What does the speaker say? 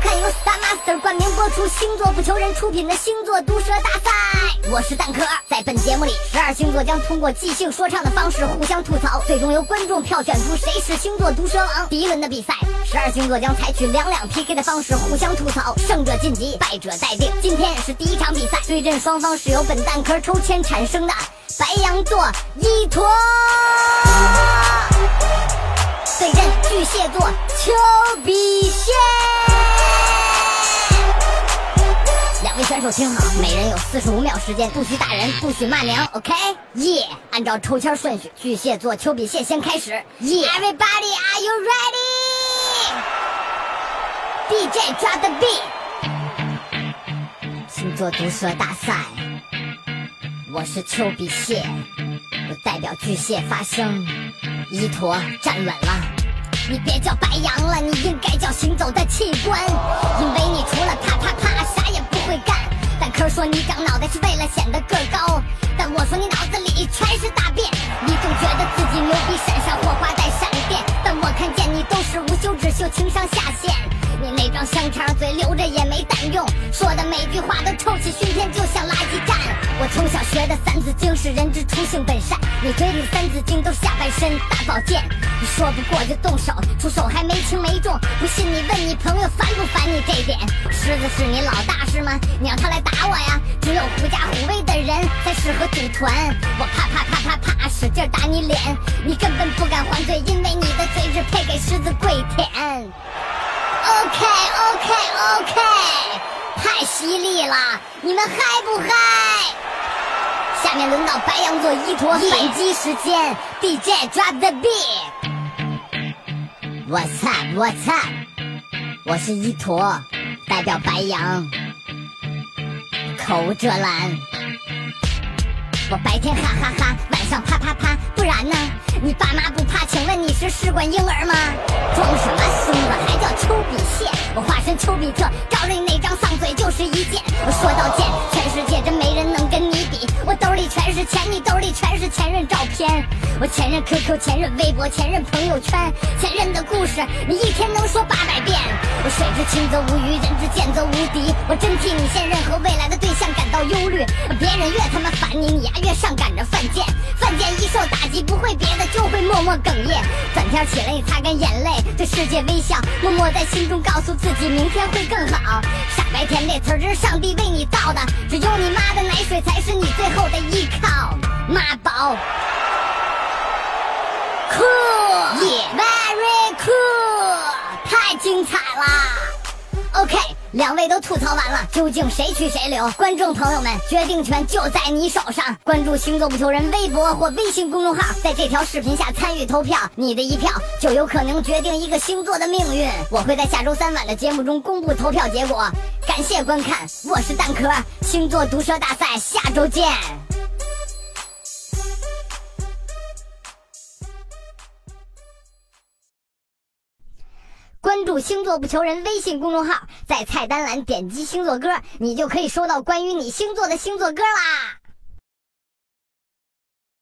看由 Star Master 冠名播出，星座不求人出品的星座毒舌大赛。我是蛋壳，在本节目里，十二星座将通过即兴说唱的方式互相吐槽，最终由观众票选出谁是星座毒舌王。第一轮的比赛，十二星座将采取两两 PK 的方式互相吐槽，胜者晋级，败者待定。今天是第一场比赛，对阵双方是由本蛋壳抽签产生的白羊座一坨。对阵巨蟹座丘比仙，选手听好，每人有四十五秒时间，不许打人，不许骂娘，OK？耶！按照抽签顺序，巨蟹座丘比蟹先开始。耶！Everybody, are you ready? DJ drop the beat。星座毒舌大赛，我是丘比蟹，我代表巨蟹发声。一坨站稳了，你别叫白羊了，你应该叫行走的器官，因为你除了啪啪啪说你长脑袋是为了显得个儿高，但我说你脑子里全是大便。你总觉得自己牛逼，闪闪火花带闪电，但我看见你都是无休止秀情商下限。你那张香肠嘴留着也没蛋用，说的每句话都臭气熏天，就像垃圾。我从小学的三字经是人之初性本善，你嘴里三字经都下半身大宝剑。你说不过就动手，出手还没轻没重，不信你问你朋友烦不烦你这点？狮子是你老大是吗？你让他来打我呀？只有狐假虎威的人才适合组团。我啪啪啪啪啪使劲打你脸，你根本不敢还嘴，因为你的嘴只配给狮子跪舔。OK OK OK，太犀利了，你们嗨不嗨？下面轮到白羊座一坨反击时间，DJ drop the beat。What's up What's up？我是一坨，代表白羊，口无遮拦。我白天哈哈哈，晚上啪啪啪，不然呢？你爸妈不怕？请问你是试管婴儿吗？装什么孙子，还叫丘比特？我化身丘比特，照着你那张丧嘴就是一剑。我说到剑，全是钱，你兜里全是前任照片。我前任 QQ，前任微博，前任朋友圈，前任的故事，你一天能说八百遍。我水之清则无鱼，人之见则无敌。我真替你现任和未来的对象感到忧虑。别人越他妈烦你，你呀越上赶着犯贱。犯贱一受打击，不会别的，就会默默哽咽。转天起来，你擦干眼泪，对世界微笑，默默在心中告诉自己，明天会更好。傻白甜那词儿是上帝为你造是你最后的依靠。妈宝，cool，yeah，very cool，太精彩了。OK。两位都吐槽完了，究竟谁去谁留？观众朋友们，决定权就在你手上。关注星座不求人微博或微信公众号，在这条视频下参与投票，你的一票就有可能决定一个星座的命运。我会在下周三晚的节目中公布投票结果。感谢观看，我是蛋壳，星座毒舌大赛下周见。关注星座不求人微信公众号，在菜单栏点击星座歌，你就可以收到关于你星座的星座歌啦。